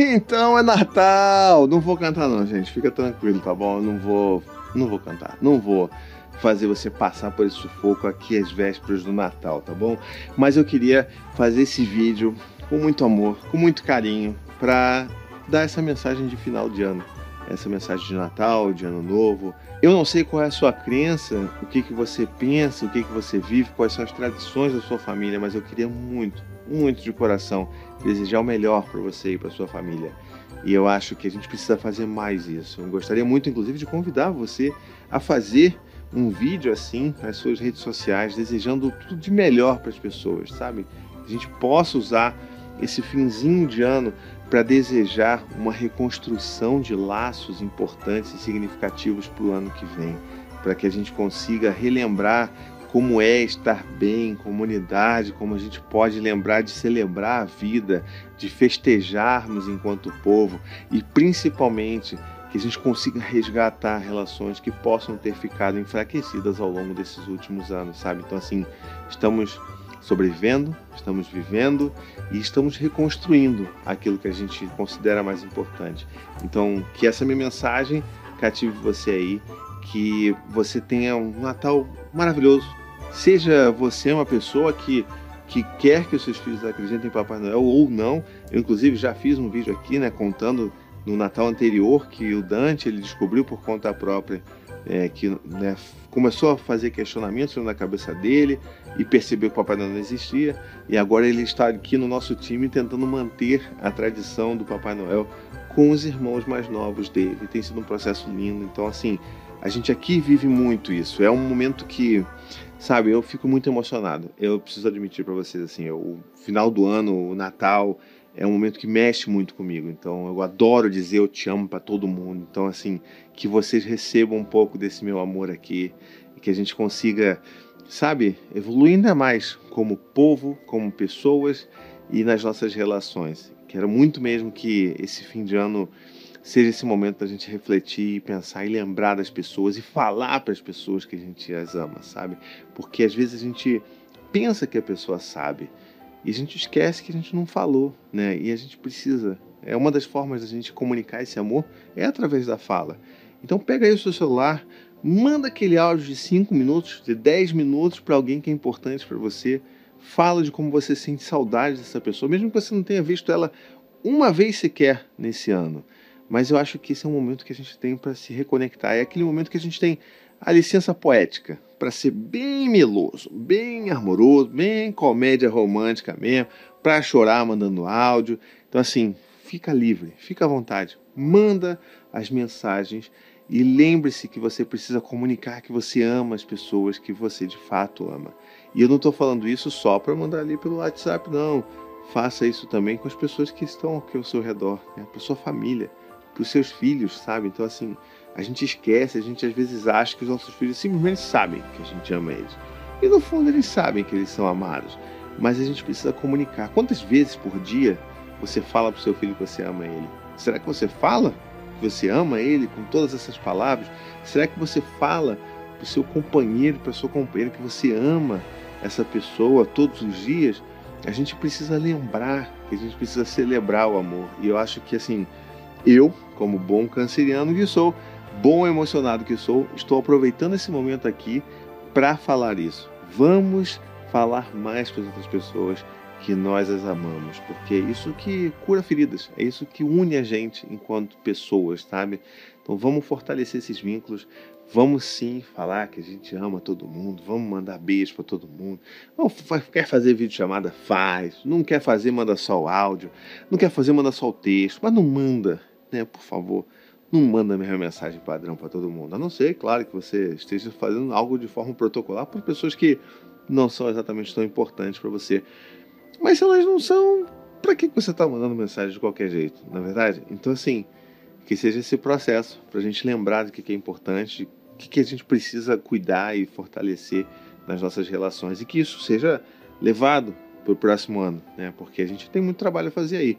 Então é Natal! Não vou cantar não, gente. Fica tranquilo, tá bom? Não vou, não vou cantar. Não vou fazer você passar por esse sufoco aqui às vésperas do Natal, tá bom? Mas eu queria fazer esse vídeo com muito amor, com muito carinho, para dar essa mensagem de final de ano, essa mensagem de Natal, de Ano Novo. Eu não sei qual é a sua crença, o que, que você pensa, o que, que você vive, quais são as tradições da sua família, mas eu queria muito, muito de coração desejar o melhor para você e para sua família. E eu acho que a gente precisa fazer mais isso. Eu gostaria muito, inclusive, de convidar você a fazer um vídeo assim nas suas redes sociais, desejando tudo de melhor para as pessoas, sabe? Que a gente possa usar esse finzinho de ano para desejar uma reconstrução de laços importantes e significativos para o ano que vem, para que a gente consiga relembrar como é estar bem em comunidade, como a gente pode lembrar de celebrar a vida, de festejarmos enquanto povo e principalmente que a gente consiga resgatar relações que possam ter ficado enfraquecidas ao longo desses últimos anos, sabe? Então assim, estamos sobrevivendo, estamos vivendo e estamos reconstruindo aquilo que a gente considera mais importante. Então, que essa minha mensagem cative você aí, que você tenha um Natal maravilhoso. Seja você uma pessoa que que quer que os seus filhos acreditem em Papai Noel ou não. Eu inclusive já fiz um vídeo aqui, né, contando no Natal anterior que o Dante ele descobriu por conta própria é, que né, começou a fazer questionamentos na cabeça dele e percebeu que o Papai Noel não existia. E agora ele está aqui no nosso time tentando manter a tradição do Papai Noel com os irmãos mais novos dele. Tem sido um processo lindo. Então, assim, a gente aqui vive muito isso. É um momento que, sabe, eu fico muito emocionado. Eu preciso admitir para vocês, assim, o final do ano, o Natal é um momento que mexe muito comigo. Então eu adoro dizer eu te amo para todo mundo. Então assim, que vocês recebam um pouco desse meu amor aqui e que a gente consiga, sabe, evoluir ainda mais como povo, como pessoas e nas nossas relações. Quero muito mesmo que esse fim de ano seja esse momento da gente refletir, pensar e lembrar das pessoas e falar para as pessoas que a gente as ama, sabe? Porque às vezes a gente pensa que a pessoa sabe, e a gente esquece que a gente não falou, né? E a gente precisa. É uma das formas da gente comunicar esse amor é através da fala. Então pega aí o seu celular, manda aquele áudio de 5 minutos, de 10 minutos para alguém que é importante para você. Fala de como você sente saudade dessa pessoa, mesmo que você não tenha visto ela uma vez sequer nesse ano. Mas eu acho que esse é um momento que a gente tem para se reconectar. É aquele momento que a gente tem a licença poética para ser bem meloso, bem amoroso, bem comédia romântica mesmo, para chorar mandando áudio. Então, assim, fica livre, fica à vontade, manda as mensagens e lembre-se que você precisa comunicar que você ama as pessoas que você de fato ama. E eu não estou falando isso só para mandar ali pelo WhatsApp, não. Faça isso também com as pessoas que estão aqui ao seu redor, né? para sua família, para os seus filhos, sabe? Então, assim, a gente esquece, a gente às vezes acha que os nossos filhos simplesmente sabem que a gente ama eles. E no fundo eles sabem que eles são amados. Mas a gente precisa comunicar. Quantas vezes por dia você fala para o seu filho que você ama ele? Será que você fala que você ama ele com todas essas palavras? Será que você fala para o seu companheiro, para a sua companheira que você ama essa pessoa todos os dias? A gente precisa lembrar que a gente precisa celebrar o amor. E eu acho que assim, eu, como bom canceriano que sou, bom emocionado que sou, estou aproveitando esse momento aqui para falar isso. Vamos falar mais para as outras pessoas que nós as amamos, porque é isso que cura feridas, é isso que une a gente enquanto pessoas, sabe? Então vamos fortalecer esses vínculos, vamos sim falar que a gente ama todo mundo, vamos mandar beijo para todo mundo. Quer fazer vídeo chamada? Faz. Não quer fazer, manda só o áudio. Não quer fazer, manda só o texto, mas não manda, né? Por favor não manda a mesma mensagem padrão para todo mundo. A não ser, claro, que você esteja fazendo algo de forma protocolar para pessoas que não são exatamente tão importantes para você. Mas se elas não são, para que você está mandando mensagem de qualquer jeito, na é verdade? Então, assim, que seja esse processo para a gente lembrar do que é importante, o que a gente precisa cuidar e fortalecer nas nossas relações e que isso seja levado para o próximo ano, né? Porque a gente tem muito trabalho a fazer aí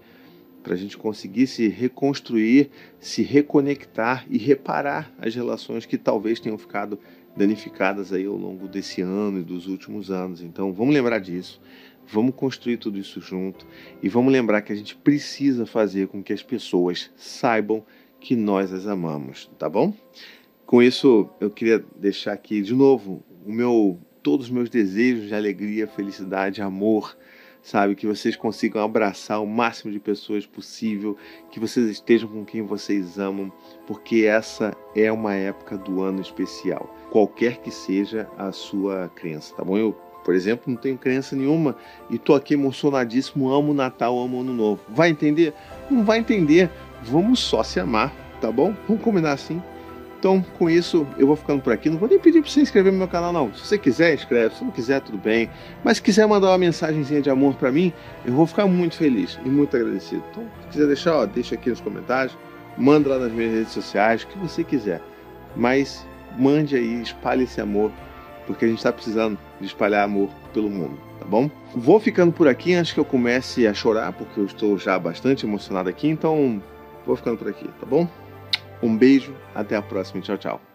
para a gente conseguir se reconstruir, se reconectar e reparar as relações que talvez tenham ficado danificadas aí ao longo desse ano e dos últimos anos. Então, vamos lembrar disso. Vamos construir tudo isso junto e vamos lembrar que a gente precisa fazer com que as pessoas saibam que nós as amamos, tá bom? Com isso, eu queria deixar aqui de novo o meu todos os meus desejos de alegria, felicidade, amor, sabe? Que vocês consigam abraçar o máximo de pessoas possível, que vocês estejam com quem vocês amam, porque essa é uma época do ano especial, qualquer que seja a sua crença, tá bom? Eu, por exemplo, não tenho crença nenhuma e tô aqui emocionadíssimo, amo Natal, amo Ano Novo. Vai entender? Não vai entender. Vamos só se amar, tá bom? Vamos combinar assim. Então, com isso, eu vou ficando por aqui. Não vou nem pedir para você inscrever no meu canal, não. Se você quiser, inscreve. Se não quiser, tudo bem. Mas se quiser mandar uma mensagenzinha de amor para mim, eu vou ficar muito feliz e muito agradecido. Então, se quiser deixar, ó, deixa aqui nos comentários. Manda lá nas minhas redes sociais, o que você quiser. Mas mande aí, espalhe esse amor, porque a gente está precisando de espalhar amor pelo mundo, tá bom? Vou ficando por aqui antes que eu comece a chorar, porque eu estou já bastante emocionado aqui. Então, vou ficando por aqui, tá bom? Um beijo, até a próxima. Tchau, tchau.